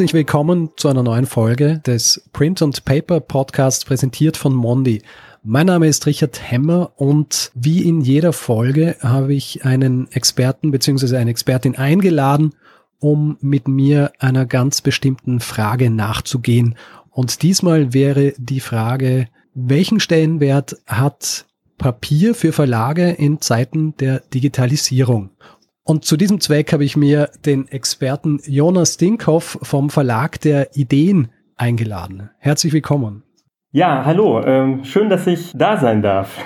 Herzlich willkommen zu einer neuen Folge des Print and Paper Podcasts präsentiert von Mondi. Mein Name ist Richard Hemmer und wie in jeder Folge habe ich einen Experten bzw. eine Expertin eingeladen, um mit mir einer ganz bestimmten Frage nachzugehen. Und diesmal wäre die Frage, welchen Stellenwert hat Papier für Verlage in Zeiten der Digitalisierung? Und zu diesem Zweck habe ich mir den Experten Jonas Dinkhoff vom Verlag der Ideen eingeladen. Herzlich willkommen. Ja, hallo. Ähm, schön, dass ich da sein darf.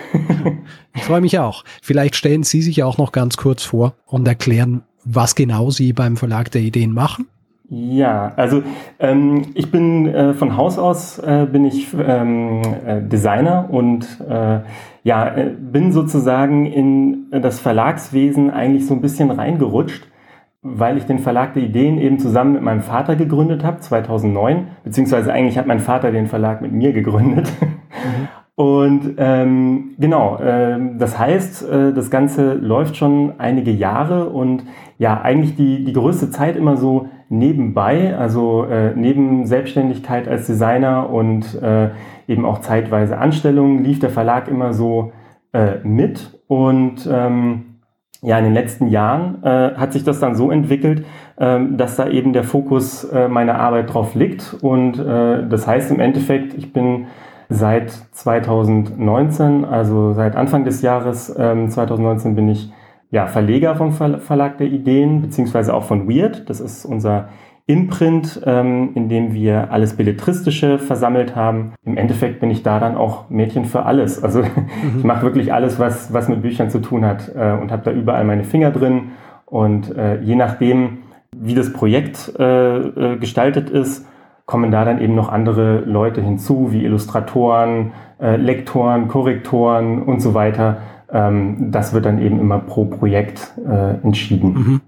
ich freue mich auch. Vielleicht stellen Sie sich auch noch ganz kurz vor und erklären, was genau Sie beim Verlag der Ideen machen. Ja, also ähm, ich bin äh, von Haus aus äh, bin ich ähm, äh, Designer und äh, ja äh, bin sozusagen in das Verlagswesen eigentlich so ein bisschen reingerutscht, weil ich den Verlag der Ideen eben zusammen mit meinem Vater gegründet habe 2009, beziehungsweise eigentlich hat mein Vater den Verlag mit mir gegründet. Mhm. Und ähm, genau, äh, das heißt, äh, das Ganze läuft schon einige Jahre und ja, eigentlich die, die größte Zeit immer so nebenbei, also äh, neben Selbstständigkeit als Designer und äh, eben auch zeitweise Anstellungen, lief der Verlag immer so äh, mit. Und ähm, ja, in den letzten Jahren äh, hat sich das dann so entwickelt, äh, dass da eben der Fokus äh, meiner Arbeit drauf liegt. Und äh, das heißt im Endeffekt, ich bin seit 2019, also seit Anfang des Jahres ähm, 2019 bin ich ja, Verleger vom Verlag der Ideen, beziehungsweise auch von Weird. Das ist unser Imprint, ähm, in dem wir alles Belletristische versammelt haben. Im Endeffekt bin ich da dann auch Mädchen für alles. Also mhm. ich mache wirklich alles, was, was mit Büchern zu tun hat äh, und habe da überall meine Finger drin. Und äh, je nachdem, wie das Projekt äh, äh, gestaltet ist, kommen da dann eben noch andere Leute hinzu, wie Illustratoren, äh, Lektoren, Korrektoren und so weiter. Ähm, das wird dann eben immer pro Projekt äh, entschieden. Mhm.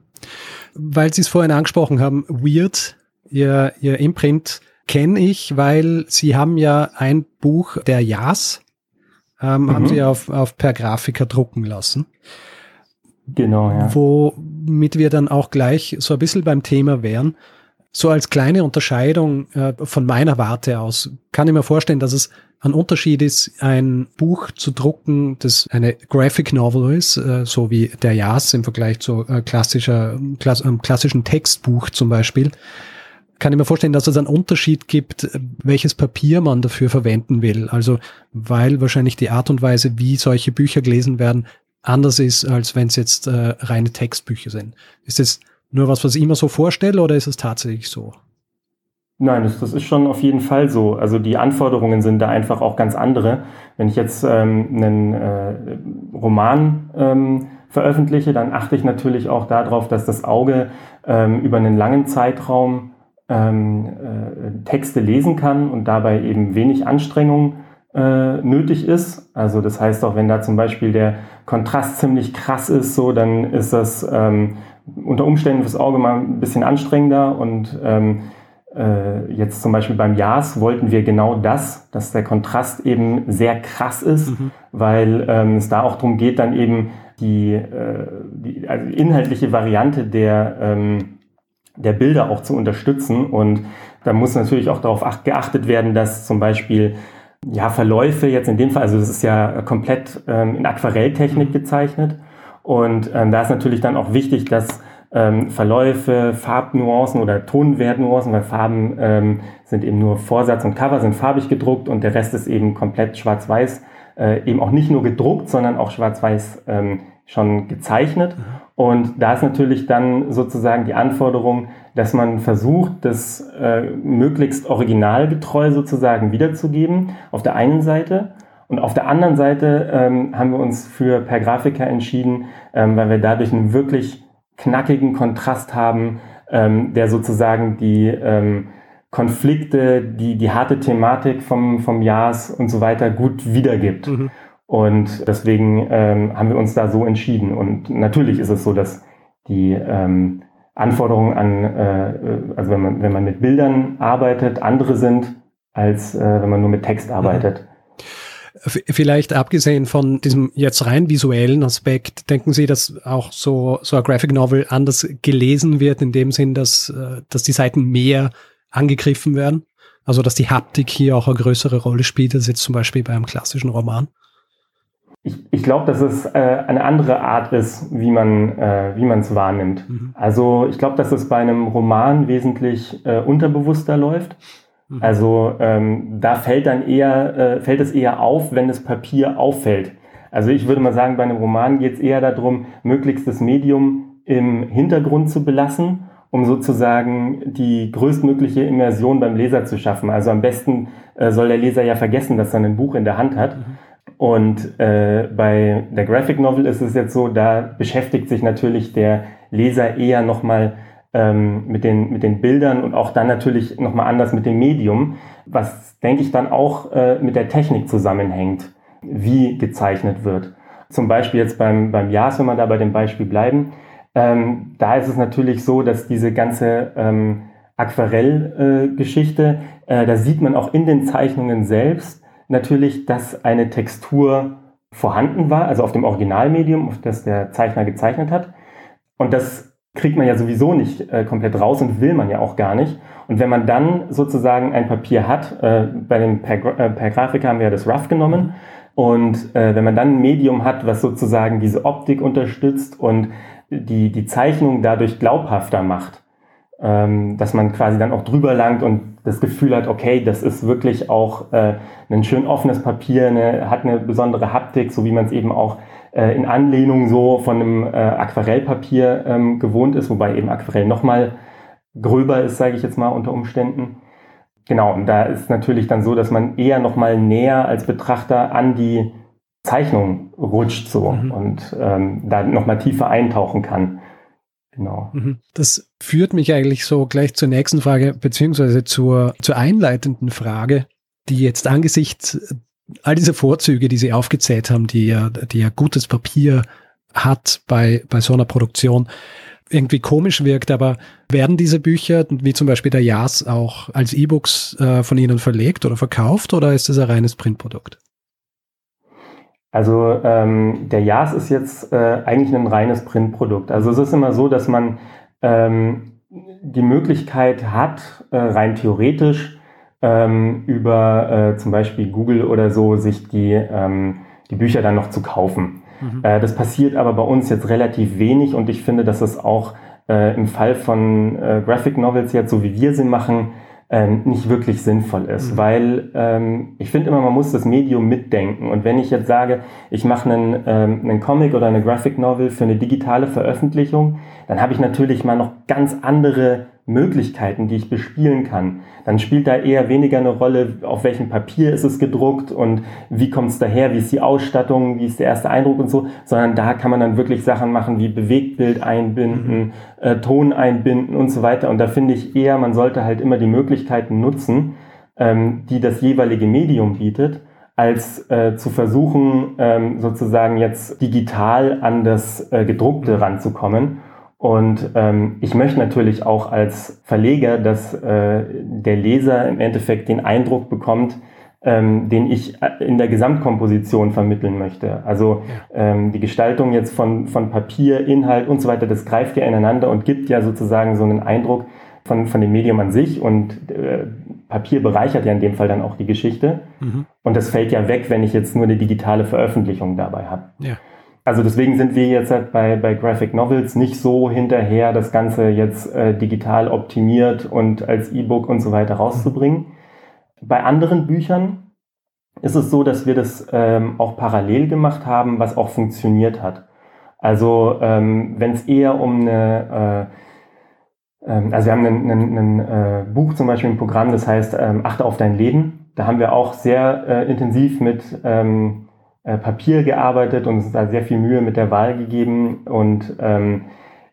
Weil Sie es vorhin angesprochen haben, Weird, Ihr, Ihr Imprint kenne ich, weil Sie haben ja ein Buch der Jas, ähm, mhm. haben Sie auf, auf per Grafiker drucken lassen. Genau, ja. Womit wir dann auch gleich so ein bisschen beim Thema wären. So als kleine Unterscheidung äh, von meiner Warte aus kann ich mir vorstellen, dass es ein Unterschied ist, ein Buch zu drucken, das eine Graphic Novel ist, äh, so wie der Jas im Vergleich zu äh, klassischer, klass, klassischen Textbuch zum Beispiel. Kann ich mir vorstellen, dass es einen Unterschied gibt, welches Papier man dafür verwenden will. Also, weil wahrscheinlich die Art und Weise, wie solche Bücher gelesen werden, anders ist, als wenn es jetzt äh, reine Textbücher sind. Ist es nur was, was ich immer so vorstelle oder ist es tatsächlich so? Nein, das, das ist schon auf jeden Fall so. Also die Anforderungen sind da einfach auch ganz andere. Wenn ich jetzt ähm, einen äh, Roman ähm, veröffentliche, dann achte ich natürlich auch darauf, dass das Auge ähm, über einen langen Zeitraum ähm, äh, Texte lesen kann und dabei eben wenig Anstrengung äh, nötig ist. Also das heißt auch, wenn da zum Beispiel der Kontrast ziemlich krass ist, so dann ist das ähm, unter Umständen fürs Auge mal ein bisschen anstrengender. Und ähm, äh, jetzt zum Beispiel beim Jas wollten wir genau das, dass der Kontrast eben sehr krass ist, mhm. weil ähm, es da auch darum geht, dann eben die, äh, die also inhaltliche Variante der, ähm, der Bilder auch zu unterstützen. Und da muss natürlich auch darauf geachtet werden, dass zum Beispiel ja, Verläufe jetzt in dem Fall, also es ist ja komplett ähm, in Aquarelltechnik gezeichnet und ähm, da ist natürlich dann auch wichtig, dass ähm, Verläufe, Farbnuancen oder Tonwertnuancen, weil Farben ähm, sind eben nur Vorsatz und Cover sind farbig gedruckt und der Rest ist eben komplett schwarz-weiß, äh, eben auch nicht nur gedruckt, sondern auch schwarz-weiß ähm, schon gezeichnet. Mhm. Und da ist natürlich dann sozusagen die Anforderung, dass man versucht, das äh, möglichst originalgetreu sozusagen wiederzugeben, auf der einen Seite. Und auf der anderen Seite ähm, haben wir uns für per Grafiker entschieden, ähm, weil wir dadurch einen wirklich knackigen Kontrast haben, ähm, der sozusagen die ähm, Konflikte, die, die harte Thematik vom, vom Jahres und so weiter gut wiedergibt. Mhm. Und deswegen ähm, haben wir uns da so entschieden. Und natürlich ist es so, dass die ähm, Anforderungen an, äh, also wenn man, wenn man mit Bildern arbeitet, andere sind, als äh, wenn man nur mit Text mhm. Vielleicht abgesehen von diesem jetzt rein visuellen Aspekt, denken Sie, dass auch so, so ein Graphic Novel anders gelesen wird, in dem Sinn, dass, äh, dass die Seiten mehr angegriffen werden? Also, dass die Haptik hier auch eine größere Rolle spielt als jetzt zum Beispiel bei einem klassischen Roman? Ich, ich glaube, dass es äh, eine andere Art ist, wie man äh, wie man es wahrnimmt. Mhm. Also ich glaube, dass es bei einem Roman wesentlich äh, unterbewusster läuft. Mhm. Also ähm, da fällt dann eher äh, fällt es eher auf, wenn das Papier auffällt. Also ich würde mal sagen, bei einem Roman geht es eher darum, möglichst das Medium im Hintergrund zu belassen, um sozusagen die größtmögliche Immersion beim Leser zu schaffen. Also am besten äh, soll der Leser ja vergessen, dass er ein Buch in der Hand hat. Mhm. Und äh, bei der Graphic Novel ist es jetzt so, da beschäftigt sich natürlich der Leser eher nochmal ähm, mit, den, mit den Bildern und auch dann natürlich nochmal anders mit dem Medium, was, denke ich, dann auch äh, mit der Technik zusammenhängt, wie gezeichnet wird. Zum Beispiel jetzt beim, beim JAS, wenn wir da bei dem Beispiel bleiben, ähm, da ist es natürlich so, dass diese ganze ähm, Aquarell-Geschichte, äh, äh, da sieht man auch in den Zeichnungen selbst, natürlich, dass eine Textur vorhanden war, also auf dem Originalmedium, auf das der Zeichner gezeichnet hat. Und das kriegt man ja sowieso nicht äh, komplett raus und will man ja auch gar nicht. Und wenn man dann sozusagen ein Papier hat, äh, bei dem per, äh, per Grafiker haben wir ja das Rough genommen, und äh, wenn man dann ein Medium hat, was sozusagen diese Optik unterstützt und die, die Zeichnung dadurch glaubhafter macht, ähm, dass man quasi dann auch drüber langt und das Gefühl hat, okay, das ist wirklich auch äh, ein schön offenes Papier, eine, hat eine besondere Haptik, so wie man es eben auch äh, in Anlehnung so von einem äh, Aquarellpapier ähm, gewohnt ist, wobei eben Aquarell nochmal gröber ist, sage ich jetzt mal unter Umständen. Genau, und da ist natürlich dann so, dass man eher nochmal näher als Betrachter an die Zeichnung rutscht so mhm. und ähm, da nochmal tiefer eintauchen kann. Genau. Mhm. Das führt mich eigentlich so gleich zur nächsten Frage, beziehungsweise zur, zur einleitenden Frage, die jetzt angesichts all dieser Vorzüge, die Sie aufgezählt haben, die ja, die ja gutes Papier hat bei, bei so einer Produktion, irgendwie komisch wirkt, aber werden diese Bücher, wie zum Beispiel der Jas, auch als E-Books äh, von Ihnen verlegt oder verkauft oder ist das ein reines Printprodukt? Also ähm, der JAS ist jetzt äh, eigentlich ein reines Printprodukt. Also es ist immer so, dass man ähm, die Möglichkeit hat, äh, rein theoretisch ähm, über äh, zum Beispiel Google oder so sich die, ähm, die Bücher dann noch zu kaufen. Mhm. Äh, das passiert aber bei uns jetzt relativ wenig und ich finde, dass es auch äh, im Fall von äh, Graphic Novels jetzt, so wie wir sie machen, ähm, nicht wirklich sinnvoll ist, mhm. weil ähm, ich finde immer, man muss das Medium mitdenken. Und wenn ich jetzt sage, ich mache einen, ähm, einen Comic oder eine Graphic Novel für eine digitale Veröffentlichung, dann habe ich natürlich mal noch ganz andere Möglichkeiten, die ich bespielen kann. Dann spielt da eher weniger eine Rolle, auf welchem Papier ist es gedruckt und wie kommt es daher, wie ist die Ausstattung, wie ist der erste Eindruck und so, sondern da kann man dann wirklich Sachen machen wie Bewegtbild einbinden, mhm. äh, Ton einbinden und so weiter. Und da finde ich eher, man sollte halt immer die Möglichkeiten nutzen, ähm, die das jeweilige Medium bietet als äh, zu versuchen, ähm, sozusagen jetzt digital an das äh, Gedruckte mhm. ranzukommen. Und ähm, ich möchte natürlich auch als Verleger, dass äh, der Leser im Endeffekt den Eindruck bekommt, ähm, den ich äh, in der Gesamtkomposition vermitteln möchte. Also ähm, die Gestaltung jetzt von, von Papier, Inhalt und so weiter, das greift ja ineinander und gibt ja sozusagen so einen Eindruck von, von dem Medium an sich und äh, Papier bereichert ja in dem Fall dann auch die Geschichte. Mhm. Und das fällt ja weg, wenn ich jetzt nur eine digitale Veröffentlichung dabei habe. Ja. Also deswegen sind wir jetzt halt bei, bei Graphic Novels nicht so hinterher, das Ganze jetzt äh, digital optimiert und als E-Book und so weiter rauszubringen. Bei anderen Büchern ist es so, dass wir das ähm, auch parallel gemacht haben, was auch funktioniert hat. Also ähm, wenn es eher um eine, äh, äh, also wir haben ein äh, Buch zum Beispiel im Programm, das heißt ähm, Achte auf dein Leben. Da haben wir auch sehr äh, intensiv mit ähm, äh, Papier gearbeitet und uns da sehr viel Mühe mit der Wahl gegeben. Und ähm,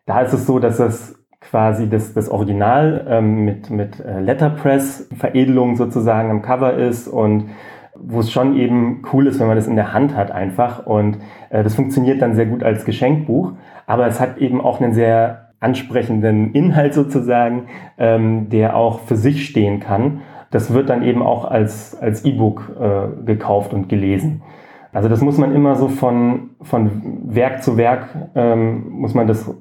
da ist es so, dass es quasi das, das Original ähm, mit, mit äh, Letterpress-Veredelung sozusagen am Cover ist und wo es schon eben cool ist, wenn man das in der Hand hat einfach. Und äh, das funktioniert dann sehr gut als Geschenkbuch, aber es hat eben auch einen sehr ansprechenden Inhalt sozusagen, ähm, der auch für sich stehen kann das wird dann eben auch als, als E-Book äh, gekauft und gelesen. Also das muss man immer so von, von Werk zu Werk, ähm, muss man das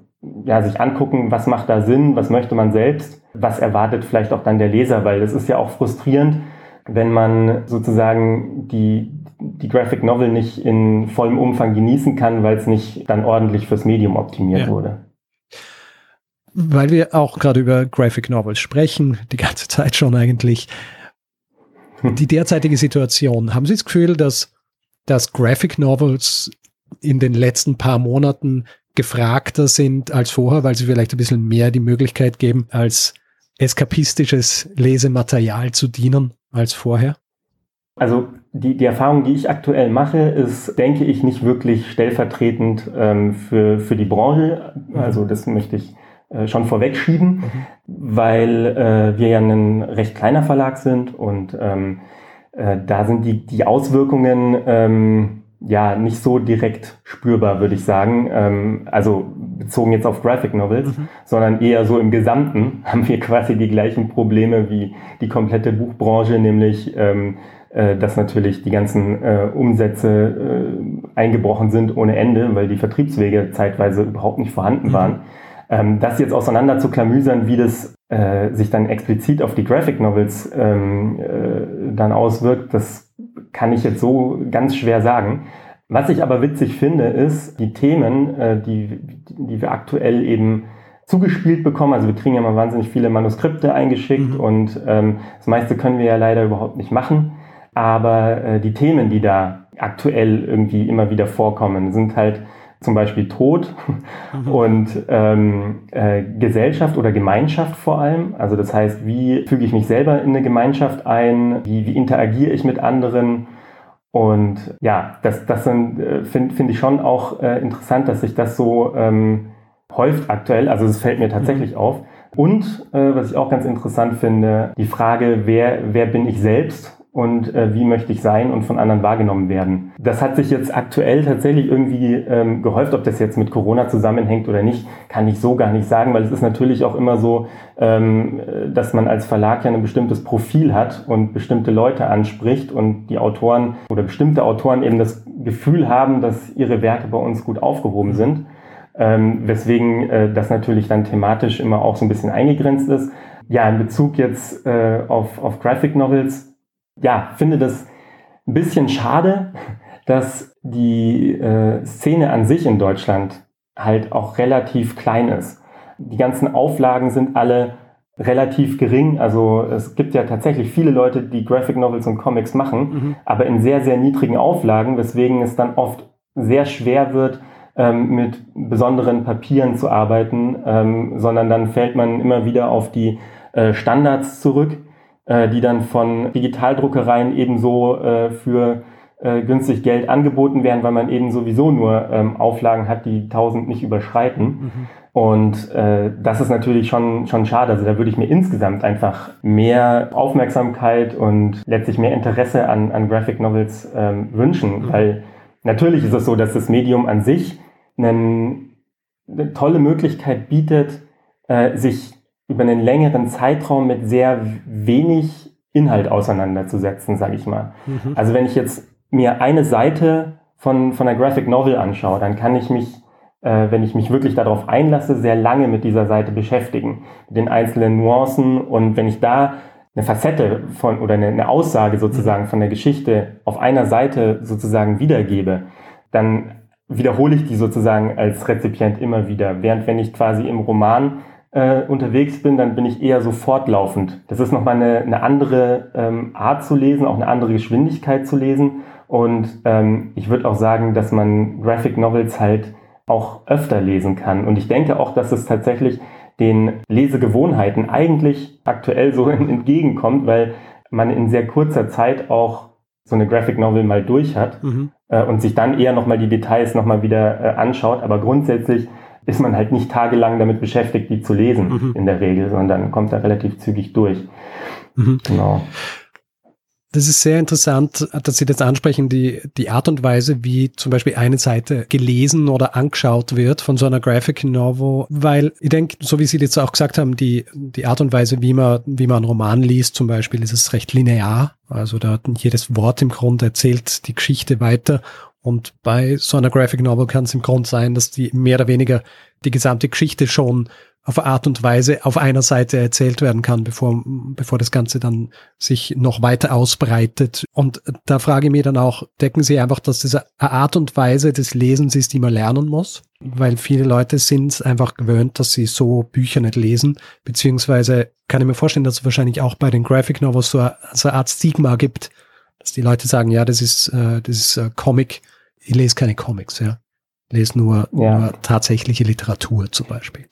ja, sich angucken, was macht da Sinn, was möchte man selbst, was erwartet vielleicht auch dann der Leser, weil das ist ja auch frustrierend, wenn man sozusagen die, die Graphic Novel nicht in vollem Umfang genießen kann, weil es nicht dann ordentlich fürs Medium optimiert ja. wurde. Weil wir auch gerade über Graphic Novels sprechen, die ganze Zeit schon eigentlich. Die derzeitige Situation, haben Sie das Gefühl, dass, dass Graphic Novels in den letzten paar Monaten gefragter sind als vorher, weil sie vielleicht ein bisschen mehr die Möglichkeit geben, als eskapistisches Lesematerial zu dienen als vorher? Also die, die Erfahrung, die ich aktuell mache, ist, denke ich, nicht wirklich stellvertretend ähm, für, für die Branche. Also das möchte ich äh, schon vorwegschieben, mhm. weil äh, wir ja ein recht kleiner Verlag sind und ähm, äh, da sind die, die Auswirkungen ähm, ja nicht so direkt spürbar, würde ich sagen. Ähm, also bezogen jetzt auf Graphic Novels, mhm. sondern eher so im Gesamten haben wir quasi die gleichen Probleme wie die komplette Buchbranche, nämlich ähm, äh, dass natürlich die ganzen äh, Umsätze äh, eingebrochen sind ohne Ende, weil die Vertriebswege zeitweise überhaupt nicht vorhanden mhm. waren. Ähm, das jetzt auseinander zu klamüsern, wie das äh, sich dann explizit auf die Graphic Novels ähm, äh, dann auswirkt, das kann ich jetzt so ganz schwer sagen. Was ich aber witzig finde, ist die Themen, äh, die, die wir aktuell eben zugespielt bekommen. Also wir kriegen ja mal wahnsinnig viele Manuskripte eingeschickt mhm. und ähm, das meiste können wir ja leider überhaupt nicht machen. Aber äh, die Themen, die da aktuell irgendwie immer wieder vorkommen, sind halt zum Beispiel Tod mhm. und ähm, äh, Gesellschaft oder Gemeinschaft vor allem. Also das heißt, wie füge ich mich selber in eine Gemeinschaft ein? Wie, wie interagiere ich mit anderen? Und ja, das, das äh, finde find ich schon auch äh, interessant, dass sich das so ähm, häuft aktuell. Also es fällt mir tatsächlich mhm. auf. Und äh, was ich auch ganz interessant finde, die Frage, wer, wer bin ich selbst und äh, wie möchte ich sein und von anderen wahrgenommen werden. Das hat sich jetzt aktuell tatsächlich irgendwie ähm, gehäuft, ob das jetzt mit Corona zusammenhängt oder nicht, kann ich so gar nicht sagen, weil es ist natürlich auch immer so, ähm, dass man als Verlag ja ein bestimmtes Profil hat und bestimmte Leute anspricht und die Autoren oder bestimmte Autoren eben das Gefühl haben, dass ihre Werke bei uns gut aufgehoben sind. Ähm, weswegen äh, das natürlich dann thematisch immer auch so ein bisschen eingegrenzt ist. Ja, in Bezug jetzt äh, auf, auf Graphic Novels ja, finde das ein bisschen schade, dass die äh, Szene an sich in Deutschland halt auch relativ klein ist. Die ganzen Auflagen sind alle relativ gering. Also es gibt ja tatsächlich viele Leute, die Graphic Novels und Comics machen, mhm. aber in sehr, sehr niedrigen Auflagen, weswegen es dann oft sehr schwer wird, ähm, mit besonderen Papieren zu arbeiten, ähm, sondern dann fällt man immer wieder auf die äh, Standards zurück äh, die dann von Digitaldruckereien ebenso äh, für äh, günstig Geld angeboten werden, weil man eben sowieso nur ähm, Auflagen hat, die 1000 nicht überschreiten. Mhm. Und äh, das ist natürlich schon, schon schade. Also da würde ich mir insgesamt einfach mehr Aufmerksamkeit und letztlich mehr Interesse an, an Graphic Novels ähm, wünschen, mhm. weil natürlich ist es so, dass das Medium an sich einen, eine tolle Möglichkeit bietet, äh, sich über einen längeren Zeitraum mit sehr wenig Inhalt auseinanderzusetzen, sage ich mal. Mhm. Also wenn ich jetzt mir eine Seite von, von einer Graphic Novel anschaue, dann kann ich mich, äh, wenn ich mich wirklich darauf einlasse, sehr lange mit dieser Seite beschäftigen, mit den einzelnen Nuancen und wenn ich da eine Facette von oder eine, eine Aussage sozusagen von der Geschichte auf einer Seite sozusagen wiedergebe, dann wiederhole ich die sozusagen als Rezipient immer wieder. Während wenn ich quasi im Roman äh, unterwegs bin, dann bin ich eher so fortlaufend. Das ist nochmal eine, eine andere ähm, Art zu lesen, auch eine andere Geschwindigkeit zu lesen. Und ähm, ich würde auch sagen, dass man Graphic Novels halt auch öfter lesen kann. Und ich denke auch, dass es tatsächlich den Lesegewohnheiten eigentlich aktuell so entgegenkommt, weil man in sehr kurzer Zeit auch so eine Graphic Novel mal durch hat mhm. äh, und sich dann eher nochmal die Details nochmal wieder äh, anschaut. Aber grundsätzlich ist man halt nicht tagelang damit beschäftigt, die zu lesen mhm. in der Regel, sondern kommt da relativ zügig durch. Mhm. Genau. Das ist sehr interessant, dass Sie das ansprechen, die, die Art und Weise, wie zum Beispiel eine Seite gelesen oder angeschaut wird von so einer Graphic Novel, weil ich denke, so wie Sie jetzt auch gesagt haben, die, die Art und Weise, wie man, wie man einen Roman liest zum Beispiel, ist es recht linear. Also da jedes Wort im Grunde erzählt die Geschichte weiter und bei so einer Graphic Novel kann es im Grunde sein, dass die mehr oder weniger die gesamte Geschichte schon auf Art und Weise auf einer Seite erzählt werden kann, bevor, bevor das Ganze dann sich noch weiter ausbreitet. Und da frage ich mich dann auch, decken Sie einfach, dass das eine Art und Weise des Lesens ist, die man lernen muss? Weil viele Leute sind einfach gewöhnt, dass sie so Bücher nicht lesen, beziehungsweise kann ich mir vorstellen, dass es wahrscheinlich auch bei den Graphic Novels so eine, so eine Art Stigma gibt, dass die Leute sagen, ja, das ist, äh, das ist äh, Comic, ich lese keine Comics, ja. Ich lese nur, ja. nur tatsächliche Literatur zum Beispiel.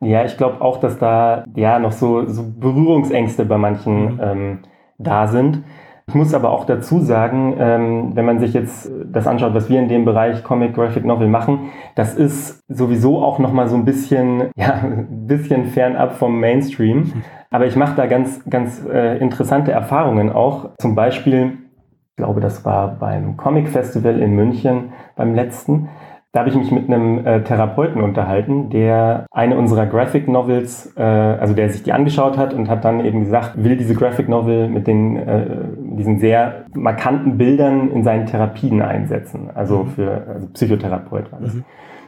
Ja, ich glaube auch, dass da ja noch so, so Berührungsängste bei manchen mhm. ähm, da sind. Ich muss aber auch dazu sagen, ähm, wenn man sich jetzt das anschaut, was wir in dem Bereich Comic Graphic Novel machen, das ist sowieso auch noch mal so ein bisschen, ja, ein bisschen fernab vom Mainstream. Mhm. Aber ich mache da ganz, ganz äh, interessante Erfahrungen auch. Zum Beispiel, ich glaube, das war beim Comic Festival in München beim letzten. Da habe ich mich mit einem äh, Therapeuten unterhalten, der eine unserer Graphic Novels, äh, also der sich die angeschaut hat und hat dann eben gesagt, will diese Graphic Novel mit den äh, diesen sehr markanten Bildern in seinen Therapien einsetzen. Also mhm. für also Psychotherapeut war das. Mhm.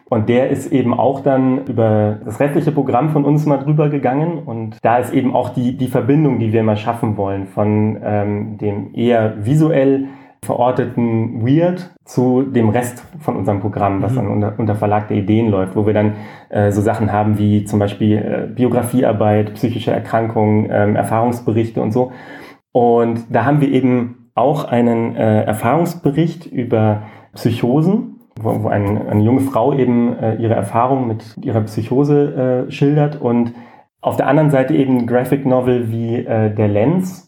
Und der ist eben auch dann über das restliche Programm von uns mal drüber gegangen. Und da ist eben auch die, die Verbindung, die wir mal schaffen wollen, von ähm, dem eher visuell verorteten Weird zu dem Rest von unserem Programm, was mhm. dann unter, unter Verlag der Ideen läuft, wo wir dann äh, so Sachen haben wie zum Beispiel äh, Biografiearbeit, psychische Erkrankungen, ähm, Erfahrungsberichte und so. Und da haben wir eben auch einen äh, Erfahrungsbericht über Psychosen, wo, wo ein, eine junge Frau eben äh, ihre Erfahrung mit ihrer Psychose äh, schildert und auf der anderen Seite eben Graphic Novel wie äh, Der Lens,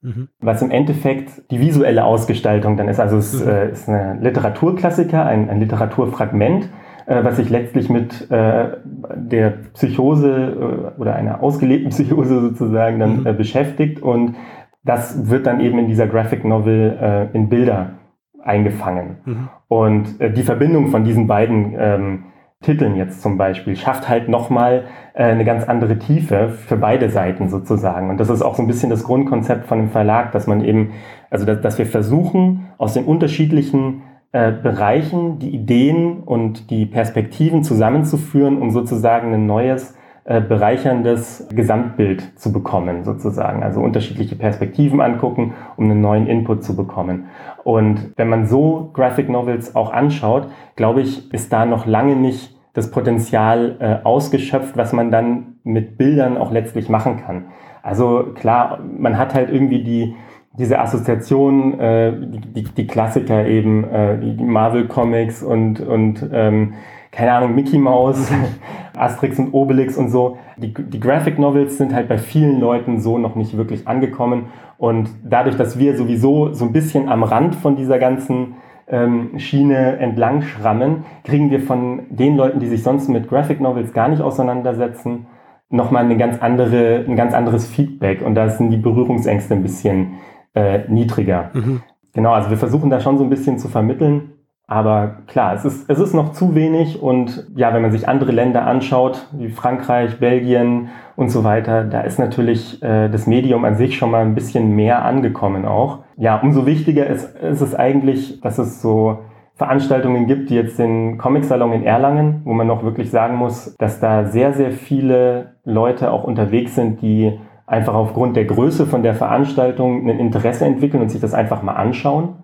Mhm. Was im Endeffekt die visuelle Ausgestaltung dann ist. Also es mhm. äh, ist ein Literaturklassiker, ein, ein Literaturfragment, äh, was sich letztlich mit äh, der Psychose äh, oder einer ausgelebten Psychose sozusagen dann mhm. Äh, beschäftigt. Und das wird dann eben in dieser Graphic Novel äh, in Bilder eingefangen. Mhm. Und die Verbindung von diesen beiden ähm, Titeln jetzt zum Beispiel schafft halt nochmal äh, eine ganz andere Tiefe für beide Seiten sozusagen. Und das ist auch so ein bisschen das Grundkonzept von dem Verlag, dass man eben, also dass, dass wir versuchen, aus den unterschiedlichen äh, Bereichen die Ideen und die Perspektiven zusammenzuführen, um sozusagen ein neues äh, bereicherndes Gesamtbild zu bekommen, sozusagen. Also unterschiedliche Perspektiven angucken, um einen neuen Input zu bekommen. Und wenn man so Graphic Novels auch anschaut, glaube ich, ist da noch lange nicht das Potenzial äh, ausgeschöpft, was man dann mit Bildern auch letztlich machen kann. Also klar, man hat halt irgendwie die, diese Assoziation, äh, die, die Klassiker eben, äh, die Marvel Comics und, und ähm, keine Ahnung, Mickey Mouse, Asterix und Obelix und so. Die, die Graphic Novels sind halt bei vielen Leuten so noch nicht wirklich angekommen. Und dadurch, dass wir sowieso so ein bisschen am Rand von dieser ganzen ähm, Schiene entlang schrammen, kriegen wir von den Leuten, die sich sonst mit Graphic Novels gar nicht auseinandersetzen, nochmal eine ganz andere, ein ganz anderes Feedback. Und da sind die Berührungsängste ein bisschen äh, niedriger. Mhm. Genau, also wir versuchen da schon so ein bisschen zu vermitteln. Aber klar, es ist, es ist noch zu wenig und ja, wenn man sich andere Länder anschaut, wie Frankreich, Belgien und so weiter, da ist natürlich äh, das Medium an sich schon mal ein bisschen mehr angekommen auch. Ja, umso wichtiger ist, ist es eigentlich, dass es so Veranstaltungen gibt, wie jetzt den Comic-Salon in Erlangen, wo man noch wirklich sagen muss, dass da sehr, sehr viele Leute auch unterwegs sind, die einfach aufgrund der Größe von der Veranstaltung ein Interesse entwickeln und sich das einfach mal anschauen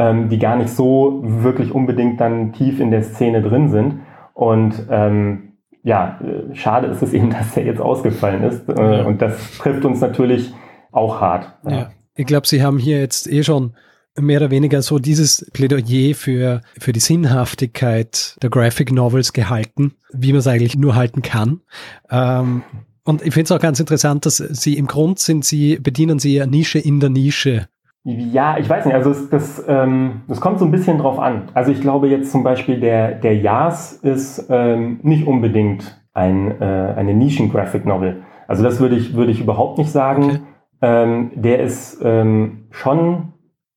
ähm, die gar nicht so wirklich unbedingt dann tief in der Szene drin sind. Und ähm, ja, äh, schade ist es eben, dass der jetzt ausgefallen ist. Äh, ja. Und das trifft uns natürlich auch hart. Ja. ja. Ich glaube, Sie haben hier jetzt eh schon mehr oder weniger so dieses Plädoyer für, für die Sinnhaftigkeit der Graphic Novels gehalten, wie man es eigentlich nur halten kann. Ähm, und ich finde es auch ganz interessant, dass Sie im Grund sind, Sie bedienen Sie eine Nische in der Nische ja, ich weiß nicht, also es, das, ähm, das kommt so ein bisschen drauf an. Also ich glaube jetzt zum Beispiel der, der Yas ist ähm, nicht unbedingt ein, äh, eine Nischen-Graphic Novel. Also das würde ich, würde ich überhaupt nicht sagen. Okay. ähm, der ist ähm, schon,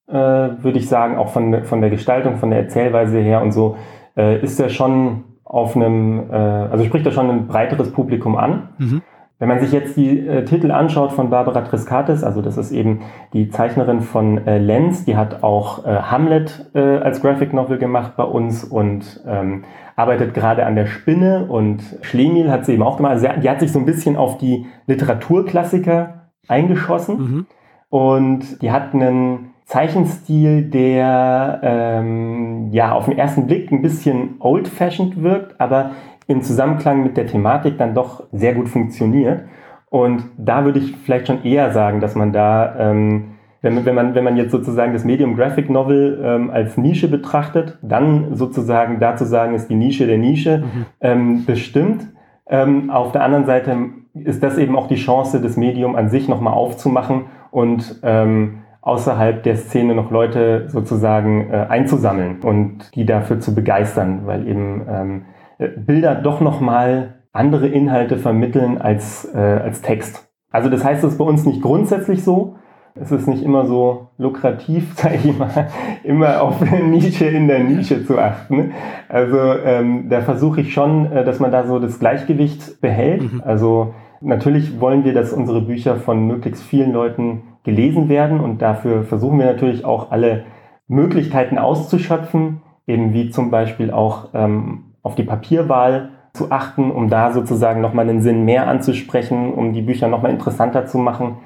äh, würde ich sagen, auch von, von der Gestaltung, von der Erzählweise her und so, äh, ist er schon auf einem, äh, also spricht er schon ein breiteres Publikum an. Mhm. Wenn man sich jetzt die äh, Titel anschaut von Barbara Triskatis, also das ist eben die Zeichnerin von äh, Lenz, die hat auch äh, Hamlet äh, als Graphic Novel gemacht bei uns und ähm, arbeitet gerade an der Spinne und Schlemiel hat sie eben auch gemacht. Also die hat sich so ein bisschen auf die Literaturklassiker eingeschossen mhm. und die hat einen Zeichenstil, der ähm, ja auf den ersten Blick ein bisschen old-fashioned wirkt, aber im Zusammenklang mit der Thematik dann doch sehr gut funktioniert. Und da würde ich vielleicht schon eher sagen, dass man da, ähm, wenn, wenn, man, wenn man jetzt sozusagen das Medium Graphic Novel ähm, als Nische betrachtet, dann sozusagen dazu sagen, ist die Nische der Nische mhm. ähm, bestimmt. Ähm, auf der anderen Seite ist das eben auch die Chance, das Medium an sich nochmal aufzumachen und ähm, außerhalb der Szene noch Leute sozusagen äh, einzusammeln und die dafür zu begeistern, weil eben ähm, äh, Bilder doch nochmal andere Inhalte vermitteln als, äh, als Text. Also das heißt, es ist bei uns nicht grundsätzlich so. Es ist nicht immer so lukrativ, sage ich mal, immer auf Nische in der Nische zu achten. Also ähm, da versuche ich schon, äh, dass man da so das Gleichgewicht behält. Mhm. Also natürlich wollen wir, dass unsere Bücher von möglichst vielen Leuten gelesen werden und dafür versuchen wir natürlich auch alle Möglichkeiten auszuschöpfen, eben wie zum Beispiel auch ähm, auf die Papierwahl zu achten, um da sozusagen nochmal einen Sinn mehr anzusprechen, um die Bücher nochmal interessanter zu machen.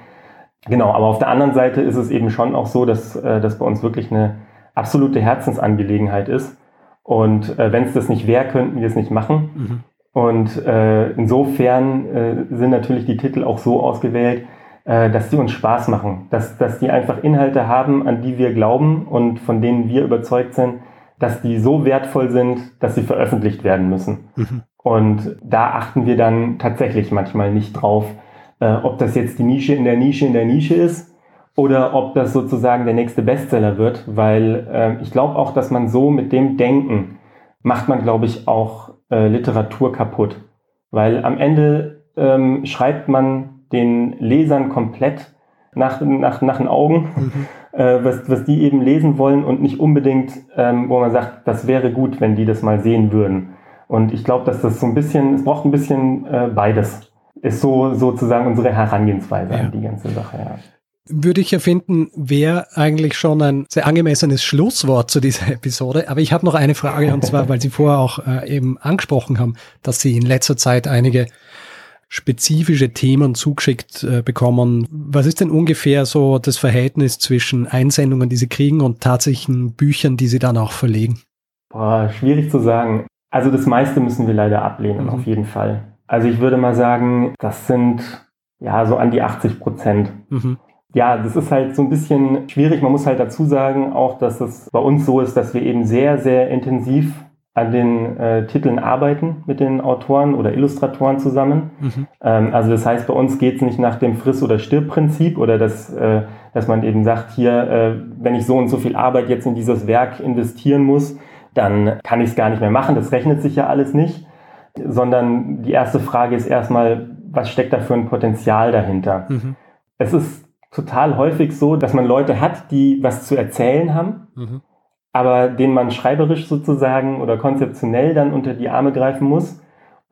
Genau, aber auf der anderen Seite ist es eben schon auch so, dass äh, das bei uns wirklich eine absolute Herzensangelegenheit ist. Und äh, wenn es das nicht wäre, könnten wir es nicht machen. Mhm. Und äh, insofern äh, sind natürlich die Titel auch so ausgewählt, äh, dass die uns Spaß machen, dass, dass die einfach Inhalte haben, an die wir glauben und von denen wir überzeugt sind, dass die so wertvoll sind, dass sie veröffentlicht werden müssen. Mhm. Und da achten wir dann tatsächlich manchmal nicht drauf, äh, ob das jetzt die Nische in der Nische in der Nische ist oder ob das sozusagen der nächste Bestseller wird, weil äh, ich glaube auch, dass man so mit dem Denken macht man, glaube ich, auch äh, Literatur kaputt. Weil am Ende ähm, schreibt man den Lesern komplett nach, nach, nach den Augen. Mhm äh, was, was die eben lesen wollen und nicht unbedingt, ähm, wo man sagt, das wäre gut, wenn die das mal sehen würden. Und ich glaube, dass das so ein bisschen, es braucht ein bisschen äh, beides. Ist so sozusagen unsere Herangehensweise ja. an die ganze Sache. Ja. Würde ich ja finden, wäre eigentlich schon ein sehr angemessenes Schlusswort zu dieser Episode. Aber ich habe noch eine Frage, und zwar, weil Sie vorher auch äh, eben angesprochen haben, dass Sie in letzter Zeit einige spezifische Themen zugeschickt äh, bekommen. Was ist denn ungefähr so das Verhältnis zwischen Einsendungen, die Sie kriegen und tatsächlichen Büchern, die Sie dann auch verlegen? Boah, schwierig zu sagen. Also das meiste müssen wir leider ablehnen, mhm. auf jeden Fall. Also ich würde mal sagen, das sind ja so an die 80 Prozent. Mhm. Ja, das ist halt so ein bisschen schwierig. Man muss halt dazu sagen auch, dass es bei uns so ist, dass wir eben sehr, sehr intensiv an den äh, Titeln arbeiten mit den Autoren oder Illustratoren zusammen. Mhm. Ähm, also das heißt, bei uns geht es nicht nach dem Friss- oder Stirb-Prinzip oder dass, äh, dass man eben sagt, hier, äh, wenn ich so und so viel Arbeit jetzt in dieses Werk investieren muss, dann kann ich es gar nicht mehr machen. Das rechnet sich ja alles nicht. Sondern die erste Frage ist erstmal, was steckt da für ein Potenzial dahinter? Mhm. Es ist total häufig so, dass man Leute hat, die was zu erzählen haben. Mhm aber den man schreiberisch sozusagen oder konzeptionell dann unter die Arme greifen muss.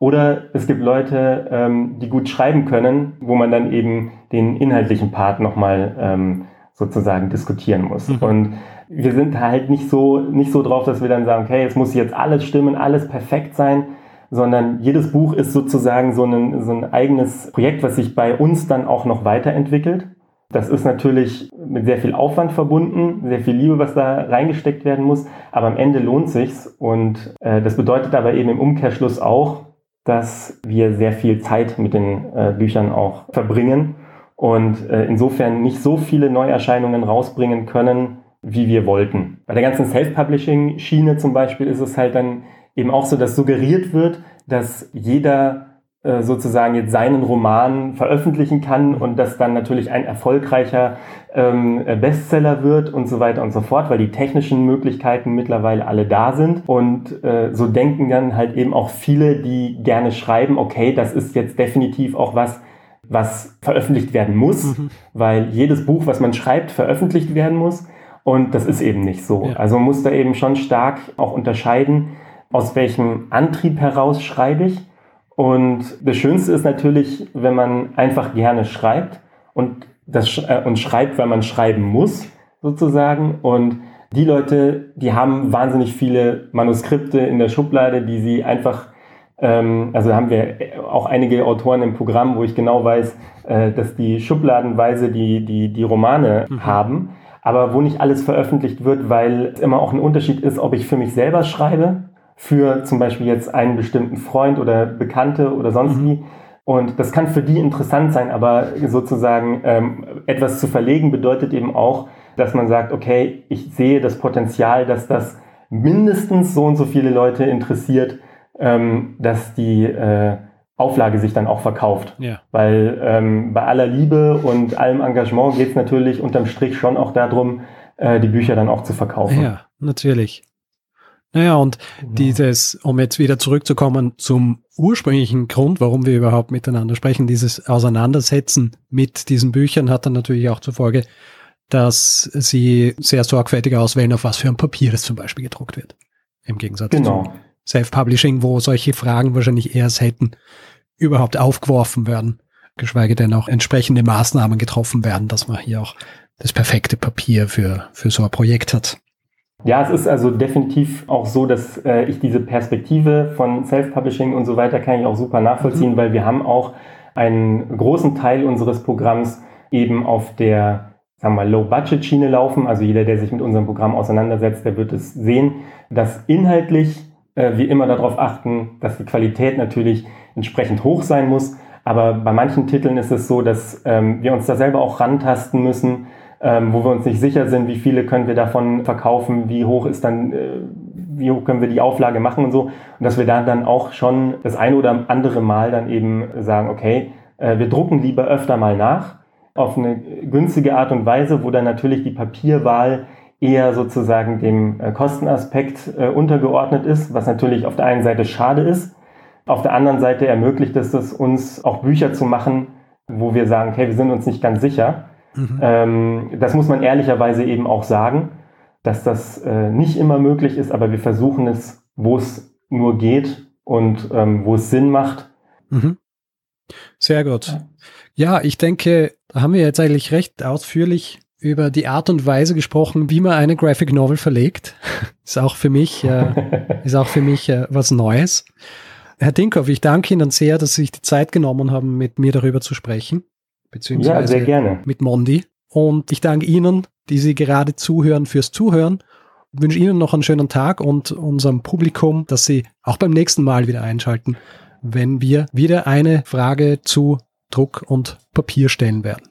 Oder es gibt Leute, ähm, die gut schreiben können, wo man dann eben den inhaltlichen Part nochmal ähm, sozusagen diskutieren muss. Mhm. Und wir sind halt nicht so, nicht so drauf, dass wir dann sagen, okay, es muss jetzt alles stimmen, alles perfekt sein, sondern jedes Buch ist sozusagen so ein, so ein eigenes Projekt, was sich bei uns dann auch noch weiterentwickelt. Das ist natürlich mit sehr viel Aufwand verbunden, sehr viel Liebe, was da reingesteckt werden muss, aber am Ende lohnt sich's und äh, das bedeutet aber eben im Umkehrschluss auch, dass wir sehr viel Zeit mit den äh, Büchern auch verbringen und äh, insofern nicht so viele Neuerscheinungen rausbringen können, wie wir wollten. Bei der ganzen Self-Publishing-Schiene zum Beispiel ist es halt dann eben auch so, dass suggeriert wird, dass jeder sozusagen jetzt seinen Roman veröffentlichen kann und das dann natürlich ein erfolgreicher ähm, Bestseller wird und so weiter und so fort, weil die technischen Möglichkeiten mittlerweile alle da sind. Und äh, so denken dann halt eben auch viele, die gerne schreiben, okay, das ist jetzt definitiv auch was, was veröffentlicht werden muss, mhm. weil jedes Buch, was man schreibt, veröffentlicht werden muss. Und das ist eben nicht so. Ja. Also man muss da eben schon stark auch unterscheiden, aus welchem Antrieb heraus schreibe ich. Und das Schönste ist natürlich, wenn man einfach gerne schreibt und das äh, und schreibt, weil man schreiben muss, sozusagen. Und die Leute, die haben wahnsinnig viele Manuskripte in der Schublade, die sie einfach ähm, also haben wir auch einige Autoren im Programm, wo ich genau weiß, äh, dass die schubladenweise die, die, die Romane mhm. haben, aber wo nicht alles veröffentlicht wird, weil es immer auch ein Unterschied ist, ob ich für mich selber schreibe, für zum Beispiel jetzt einen bestimmten Freund oder Bekannte oder sonst mhm. wie. Und das kann für die interessant sein, aber sozusagen ähm, etwas zu verlegen bedeutet eben auch, dass man sagt, okay, ich sehe das Potenzial, dass das mindestens so und so viele Leute interessiert, ähm, dass die äh, Auflage sich dann auch verkauft. Ja. Weil ähm, bei aller Liebe und allem Engagement geht es natürlich unterm Strich schon auch darum, äh, die Bücher dann auch zu verkaufen. Ja, natürlich. Naja, und genau. dieses, um jetzt wieder zurückzukommen zum ursprünglichen Grund, warum wir überhaupt miteinander sprechen, dieses Auseinandersetzen mit diesen Büchern hat dann natürlich auch zur Folge, dass sie sehr sorgfältig auswählen, auf was für ein Papier es zum Beispiel gedruckt wird. Im Gegensatz genau. zu Self-Publishing, wo solche Fragen wahrscheinlich eher selten überhaupt aufgeworfen werden, geschweige denn auch entsprechende Maßnahmen getroffen werden, dass man hier auch das perfekte Papier für, für so ein Projekt hat. Ja, es ist also definitiv auch so, dass äh, ich diese Perspektive von Self-Publishing und so weiter kann ich auch super nachvollziehen, mhm. weil wir haben auch einen großen Teil unseres Programms eben auf der sagen wir Low-Budget-Schiene laufen. Also jeder, der sich mit unserem Programm auseinandersetzt, der wird es sehen, dass inhaltlich äh, wir immer darauf achten, dass die Qualität natürlich entsprechend hoch sein muss. Aber bei manchen Titeln ist es so, dass ähm, wir uns da selber auch rantasten müssen, ähm, wo wir uns nicht sicher sind, wie viele können wir davon verkaufen, wie hoch ist dann, äh, wie hoch können wir die Auflage machen und so. Und dass wir da dann auch schon das eine oder andere Mal dann eben sagen, okay, äh, wir drucken lieber öfter mal nach auf eine günstige Art und Weise, wo dann natürlich die Papierwahl eher sozusagen dem äh, Kostenaspekt äh, untergeordnet ist, was natürlich auf der einen Seite schade ist. Auf der anderen Seite ermöglicht es uns auch Bücher zu machen, wo wir sagen, okay, wir sind uns nicht ganz sicher. Mhm. Ähm, das muss man ehrlicherweise eben auch sagen, dass das äh, nicht immer möglich ist, aber wir versuchen es, wo es nur geht und ähm, wo es Sinn macht. Mhm. Sehr gut. Ja, ich denke, da haben wir jetzt eigentlich recht ausführlich über die Art und Weise gesprochen, wie man eine Graphic Novel verlegt. ist auch für mich, äh, ist auch für mich äh, was Neues. Herr Dinkhoff, ich danke Ihnen sehr, dass Sie sich die Zeit genommen haben, mit mir darüber zu sprechen. Beziehungsweise ja, sehr gerne. mit Mondi. Und ich danke Ihnen, die Sie gerade zuhören, fürs Zuhören. Ich wünsche Ihnen noch einen schönen Tag und unserem Publikum, dass Sie auch beim nächsten Mal wieder einschalten, wenn wir wieder eine Frage zu Druck und Papier stellen werden.